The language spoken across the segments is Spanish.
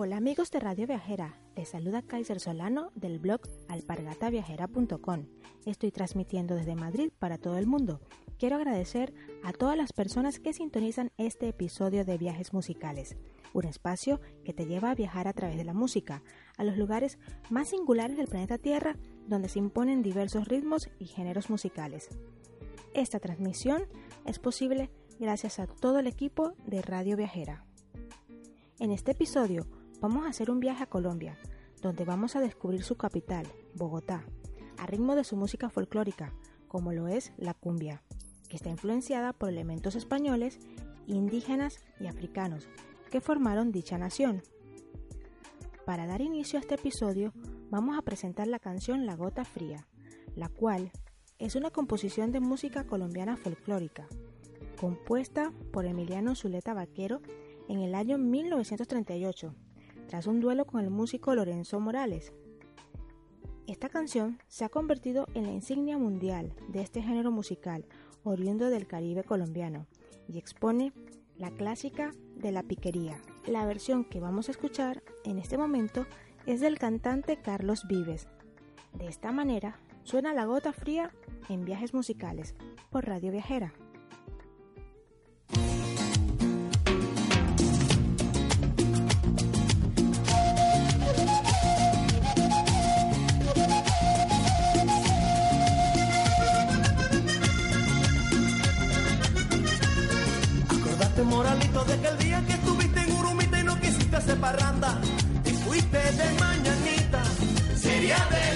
Hola amigos de Radio Viajera, les saluda Kaiser Solano del blog alpargataviajera.com. Estoy transmitiendo desde Madrid para todo el mundo. Quiero agradecer a todas las personas que sintonizan este episodio de Viajes Musicales, un espacio que te lleva a viajar a través de la música, a los lugares más singulares del planeta Tierra donde se imponen diversos ritmos y géneros musicales. Esta transmisión es posible gracias a todo el equipo de Radio Viajera. En este episodio Vamos a hacer un viaje a Colombia, donde vamos a descubrir su capital, Bogotá, a ritmo de su música folclórica, como lo es la cumbia, que está influenciada por elementos españoles, indígenas y africanos, que formaron dicha nación. Para dar inicio a este episodio, vamos a presentar la canción La Gota Fría, la cual es una composición de música colombiana folclórica, compuesta por Emiliano Zuleta Vaquero en el año 1938 tras un duelo con el músico Lorenzo Morales. Esta canción se ha convertido en la insignia mundial de este género musical oriundo del Caribe colombiano y expone la clásica de la piquería. La versión que vamos a escuchar en este momento es del cantante Carlos Vives. De esta manera suena la gota fría en viajes musicales por Radio Viajera. De que el día que estuviste en Urumita y no quisiste hacer parranda y fuiste de mañanita, sería de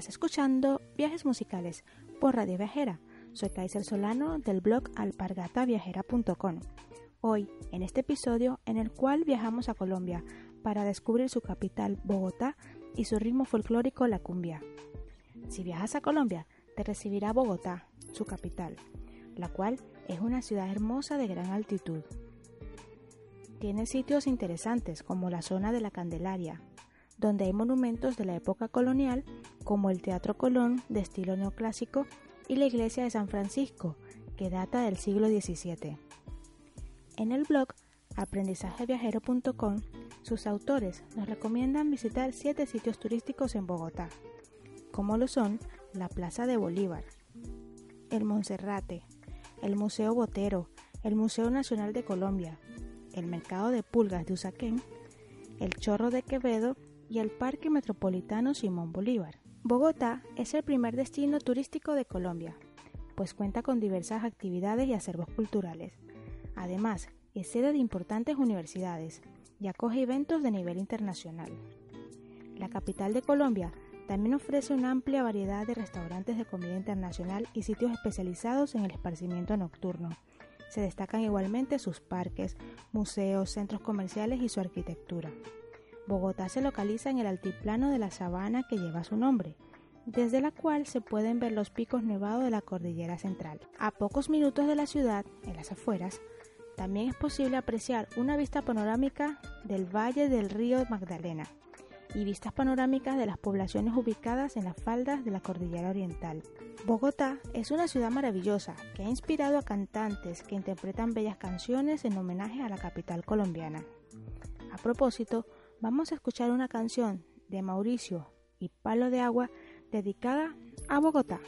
Estás escuchando Viajes Musicales por Radio Viajera. Soy Kaiser Solano del blog alpargataviajera.com. Hoy, en este episodio en el cual viajamos a Colombia para descubrir su capital, Bogotá, y su ritmo folclórico, la cumbia. Si viajas a Colombia, te recibirá Bogotá, su capital, la cual es una ciudad hermosa de gran altitud. Tiene sitios interesantes como la zona de la Candelaria, donde hay monumentos de la época colonial como el Teatro Colón de estilo neoclásico y la iglesia de San Francisco, que data del siglo XVII. En el blog aprendizajeviajero.com, sus autores nos recomiendan visitar siete sitios turísticos en Bogotá, como lo son la Plaza de Bolívar, el Monserrate, el Museo Botero, el Museo Nacional de Colombia, el Mercado de Pulgas de Usaquén, el Chorro de Quevedo y el Parque Metropolitano Simón Bolívar. Bogotá es el primer destino turístico de Colombia, pues cuenta con diversas actividades y acervos culturales. Además, es sede de importantes universidades y acoge eventos de nivel internacional. La capital de Colombia también ofrece una amplia variedad de restaurantes de comida internacional y sitios especializados en el esparcimiento nocturno. Se destacan igualmente sus parques, museos, centros comerciales y su arquitectura. Bogotá se localiza en el altiplano de la sabana que lleva su nombre, desde la cual se pueden ver los picos nevados de la cordillera central. A pocos minutos de la ciudad, en las afueras, también es posible apreciar una vista panorámica del valle del río Magdalena y vistas panorámicas de las poblaciones ubicadas en las faldas de la cordillera oriental. Bogotá es una ciudad maravillosa que ha inspirado a cantantes que interpretan bellas canciones en homenaje a la capital colombiana. A propósito, vamos a escuchar una canción de Mauricio y Palo de Agua dedicada a Bogotá.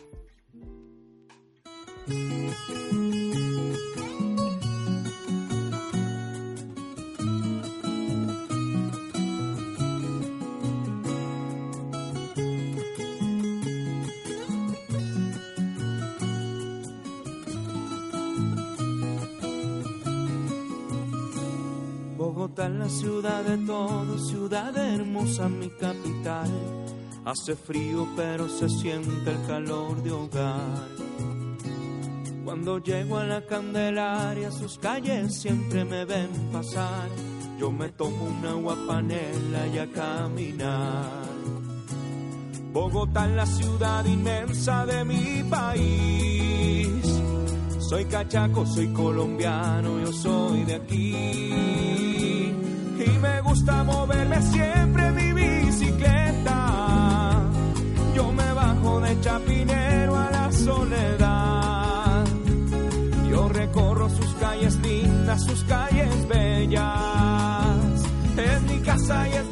Bogotá es la ciudad de todos, ciudad hermosa, mi capital. Hace frío pero se siente el calor de hogar. Cuando llego a la Candelaria, sus calles siempre me ven pasar. Yo me tomo una agua panela y a caminar. Bogotá es la ciudad inmensa de mi país. Soy cachaco, soy colombiano, yo soy de aquí. Gusta moverme siempre mi bicicleta. Yo me bajo de Chapinero a la soledad. Yo recorro sus calles lindas, sus calles bellas. Es mi casa y es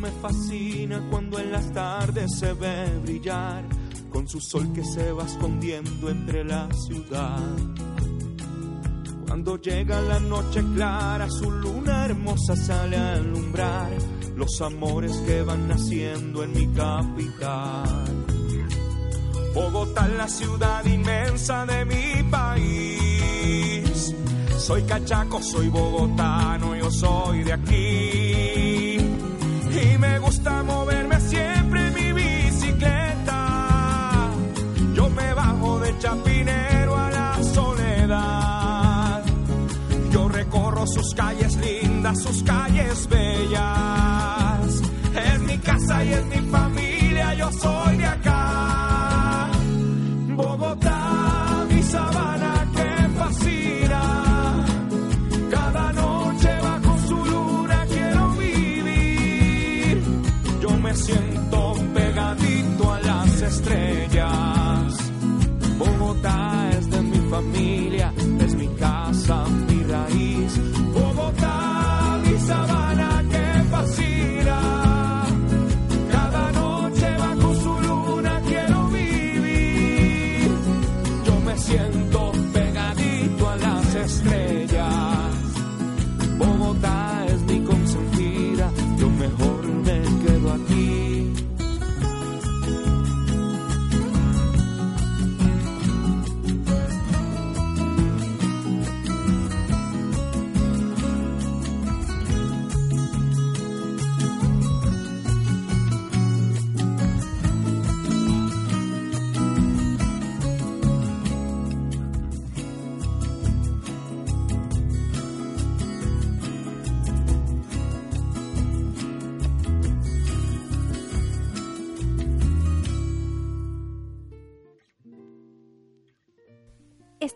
me fascina cuando en las tardes se ve brillar con su sol que se va escondiendo entre la ciudad. Cuando llega la noche clara, su luna hermosa sale a alumbrar los amores que van naciendo en mi capital. Bogotá es la ciudad inmensa de mi país. Soy cachaco, soy bogotano, yo soy de aquí. Gusta moverme siempre en mi bicicleta. Yo me bajo de Chapinero a la soledad. Yo recorro sus calles lindas, sus calles bellas. Es mi casa y es mi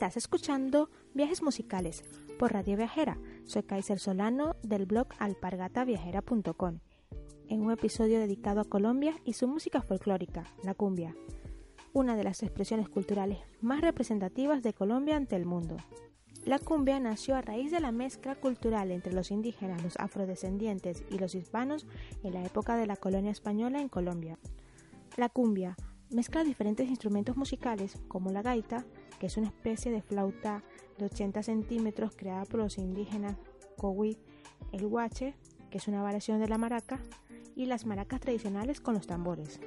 Estás escuchando Viajes Musicales por Radio Viajera. Soy Kaiser Solano del blog alpargataviajera.com en un episodio dedicado a Colombia y su música folclórica, la cumbia, una de las expresiones culturales más representativas de Colombia ante el mundo. La cumbia nació a raíz de la mezcla cultural entre los indígenas, los afrodescendientes y los hispanos en la época de la colonia española en Colombia. La cumbia mezcla diferentes instrumentos musicales como la gaita, que es una especie de flauta de 80 centímetros creada por los indígenas Cowi, el huache, que es una variación de la maraca, y las maracas tradicionales con los tambores.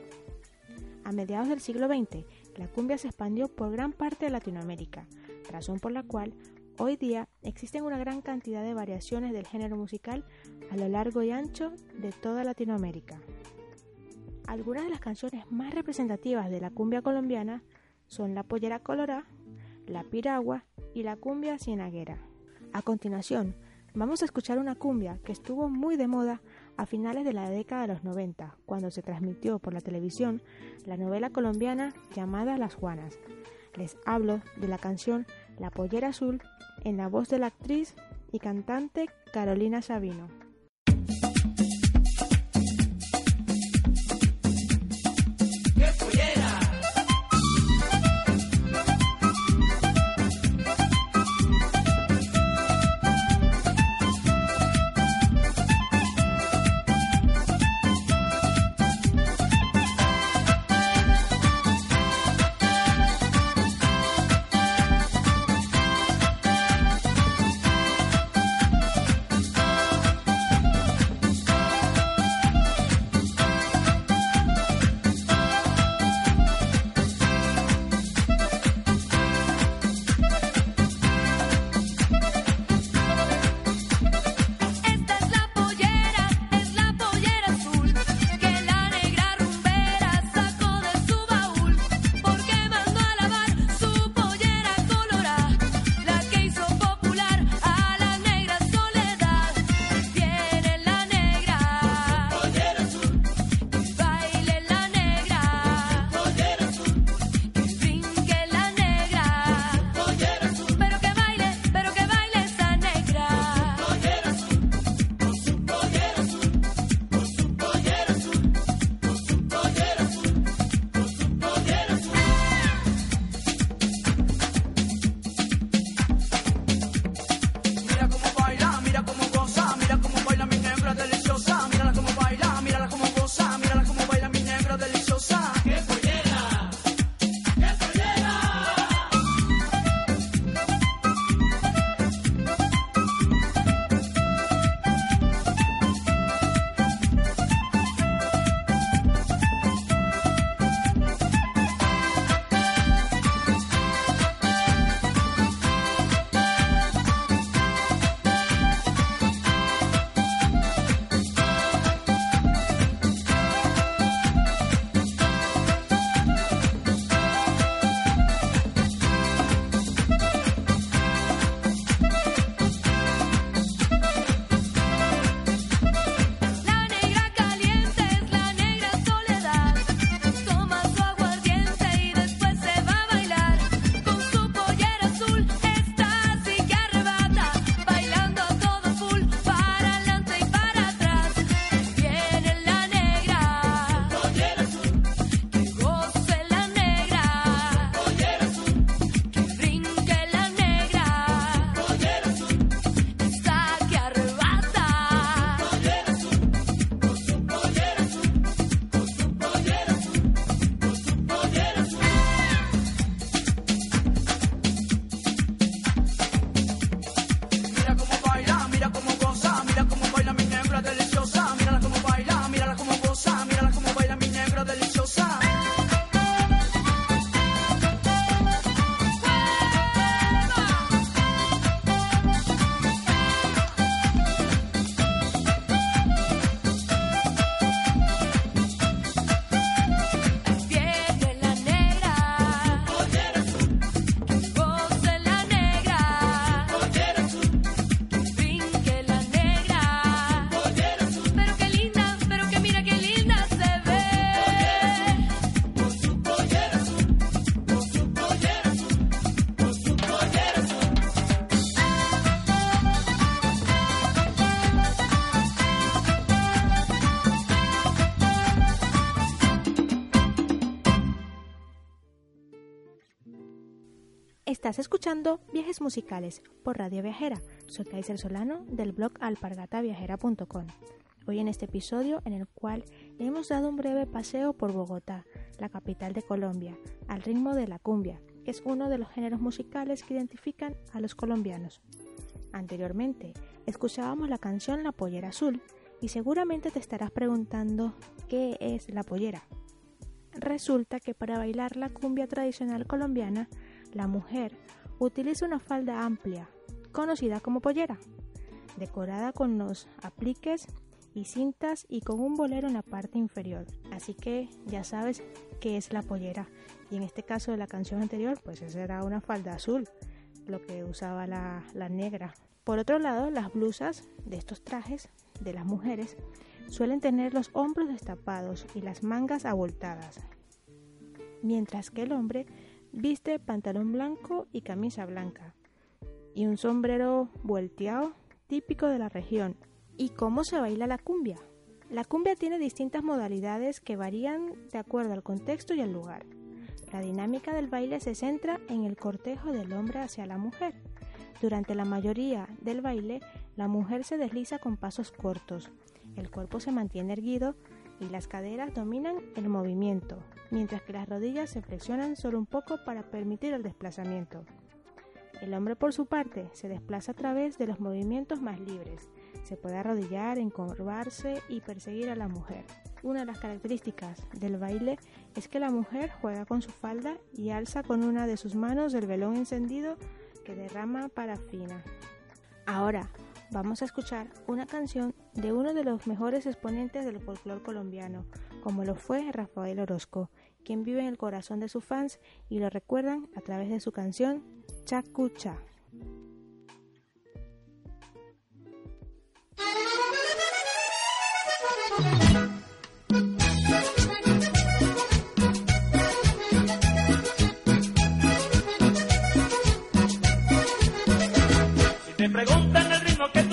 A mediados del siglo XX, la cumbia se expandió por gran parte de Latinoamérica, razón por la cual hoy día existen una gran cantidad de variaciones del género musical a lo largo y ancho de toda Latinoamérica. Algunas de las canciones más representativas de la cumbia colombiana son La Pollera Colorá, La Piragua y La Cumbia Cienaguera. A continuación, vamos a escuchar una cumbia que estuvo muy de moda a finales de la década de los 90, cuando se transmitió por la televisión la novela colombiana llamada Las Juanas. Les hablo de la canción La Pollera Azul en la voz de la actriz y cantante Carolina Sabino. Viajes Musicales por Radio Viajera. Soy Kaiser Solano del blog alpargataviajera.com. Hoy en este episodio en el cual hemos dado un breve paseo por Bogotá, la capital de Colombia, al ritmo de la cumbia, que es uno de los géneros musicales que identifican a los colombianos. Anteriormente, escuchábamos la canción La Pollera Azul y seguramente te estarás preguntando qué es la pollera. Resulta que para bailar la cumbia tradicional colombiana, la mujer utiliza una falda amplia, conocida como pollera, decorada con los apliques y cintas y con un bolero en la parte inferior. Así que ya sabes qué es la pollera. Y en este caso de la canción anterior, pues esa era una falda azul, lo que usaba la, la negra. Por otro lado, las blusas de estos trajes de las mujeres suelen tener los hombros destapados y las mangas abultadas, mientras que el hombre viste pantalón blanco y camisa blanca, y un sombrero volteado típico de la región. ¿Y cómo se baila la cumbia? La cumbia tiene distintas modalidades que varían de acuerdo al contexto y al lugar. La dinámica del baile se centra en el cortejo del hombre hacia la mujer. Durante la mayoría del baile, la mujer se desliza con pasos cortos, el cuerpo se mantiene erguido y las caderas dominan el movimiento, mientras que las rodillas se flexionan solo un poco para permitir el desplazamiento. El hombre por su parte se desplaza a través de los movimientos más libres. Se puede arrodillar, encorvarse y perseguir a la mujer. Una de las características del baile es que la mujer juega con su falda y alza con una de sus manos el velón encendido que derrama parafina. Ahora, vamos a escuchar una canción de uno de los mejores exponentes del folclore colombiano, como lo fue Rafael Orozco, quien vive en el corazón de sus fans y lo recuerdan a través de su canción Chacucha. Si te preguntan el ritmo que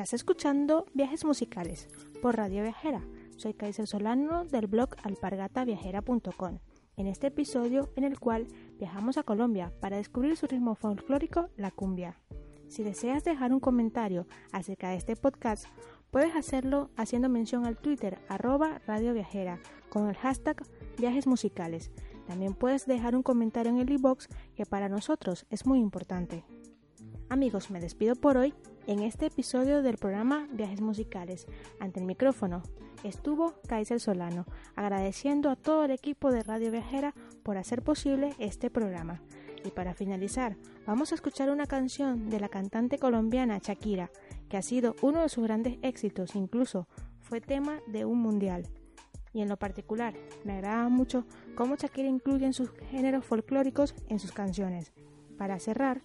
Estás escuchando Viajes Musicales por Radio Viajera. Soy Kaiser Solano del blog alpargataviajera.com. En este episodio en el cual viajamos a Colombia para descubrir su ritmo folclórico, la cumbia. Si deseas dejar un comentario acerca de este podcast, puedes hacerlo haciendo mención al Twitter arroba Radio Viajera con el hashtag Viajes Musicales. También puedes dejar un comentario en el iBox que para nosotros es muy importante. Amigos, me despido por hoy en este episodio del programa Viajes Musicales. Ante el micrófono estuvo Kaiser Solano, agradeciendo a todo el equipo de Radio Viajera por hacer posible este programa. Y para finalizar, vamos a escuchar una canción de la cantante colombiana Shakira, que ha sido uno de sus grandes éxitos, incluso fue tema de un mundial. Y en lo particular, me agrada mucho cómo Shakira incluye en sus géneros folclóricos en sus canciones. Para cerrar,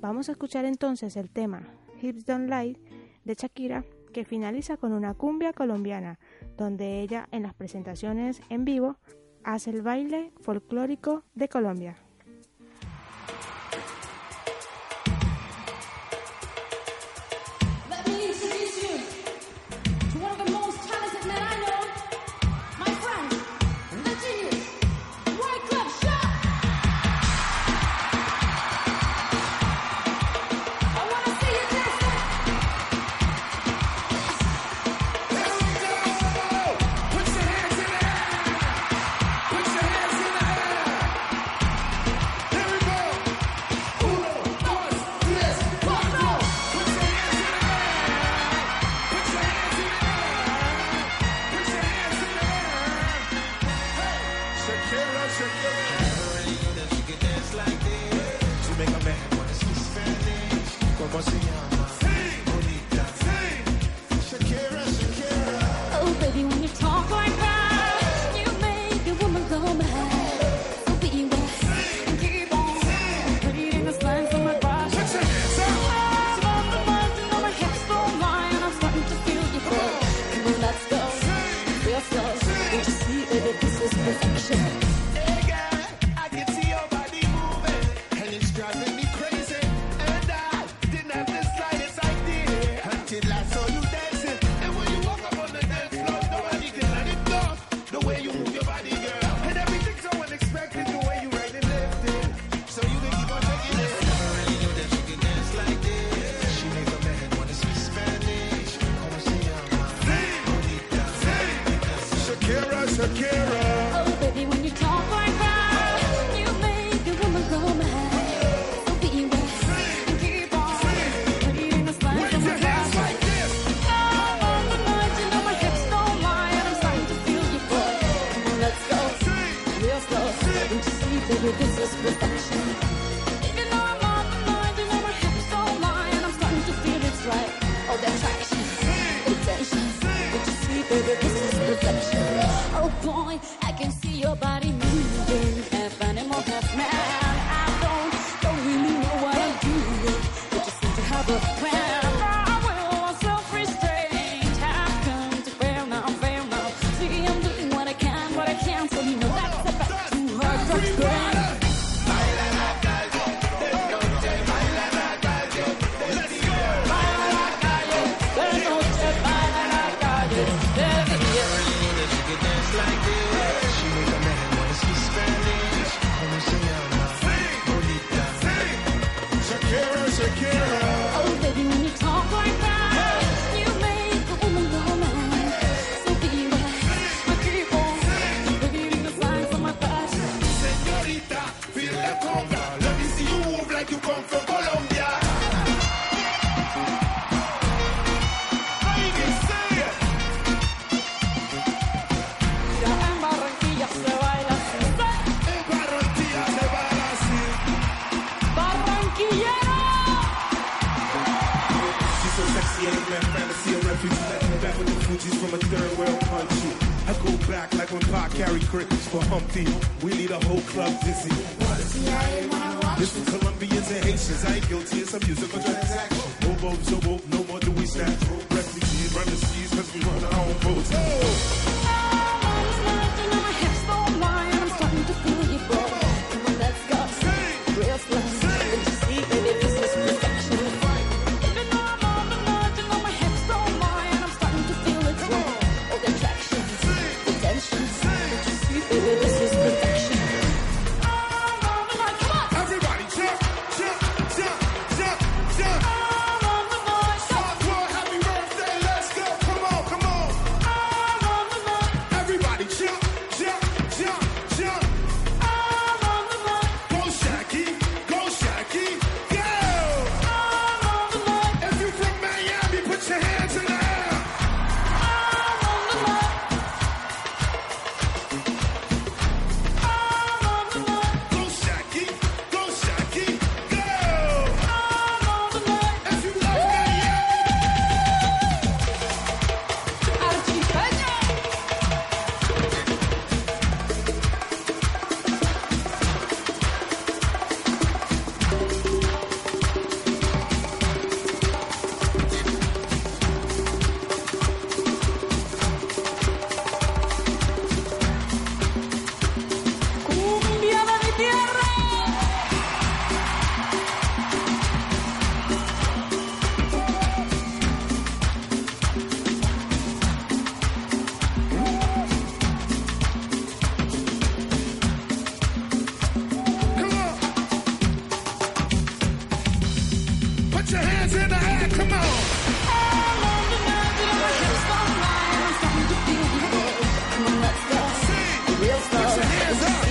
vamos a escuchar entonces el tema Don't Lie de Shakira, que finaliza con una cumbia colombiana, donde ella en las presentaciones en vivo hace el baile folclórico de Colombia. Baby, this is perfection. Even though I'm know my hips and I'm starting to feel it's right. Oh, the attraction, the tension. You see, baby, this is perfection. Oh boy, I can see your body moving, half animal, half man. I don't, don't really know what I'm doing, but you seem to have a plan. left fantasy a refugee back with the Fuji's from a third world country. I go back like when Pac carried crickets for Humpty. We lead a whole club dizzy. This is Colombians and Haitians. I ain't guilty. It's a musical transaction. Bobo, no more do we snatch. Refugees run the seas cause we run our own boats. Hey. I'm starting to feel you, boy. Put your hands in the air. Come on. Put your hands up.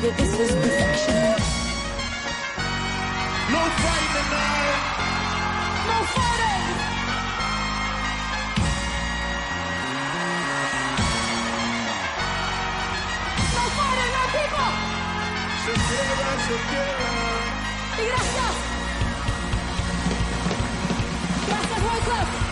This is perfection. No fighting tonight. ¡Y gracias! ¡Gracias, World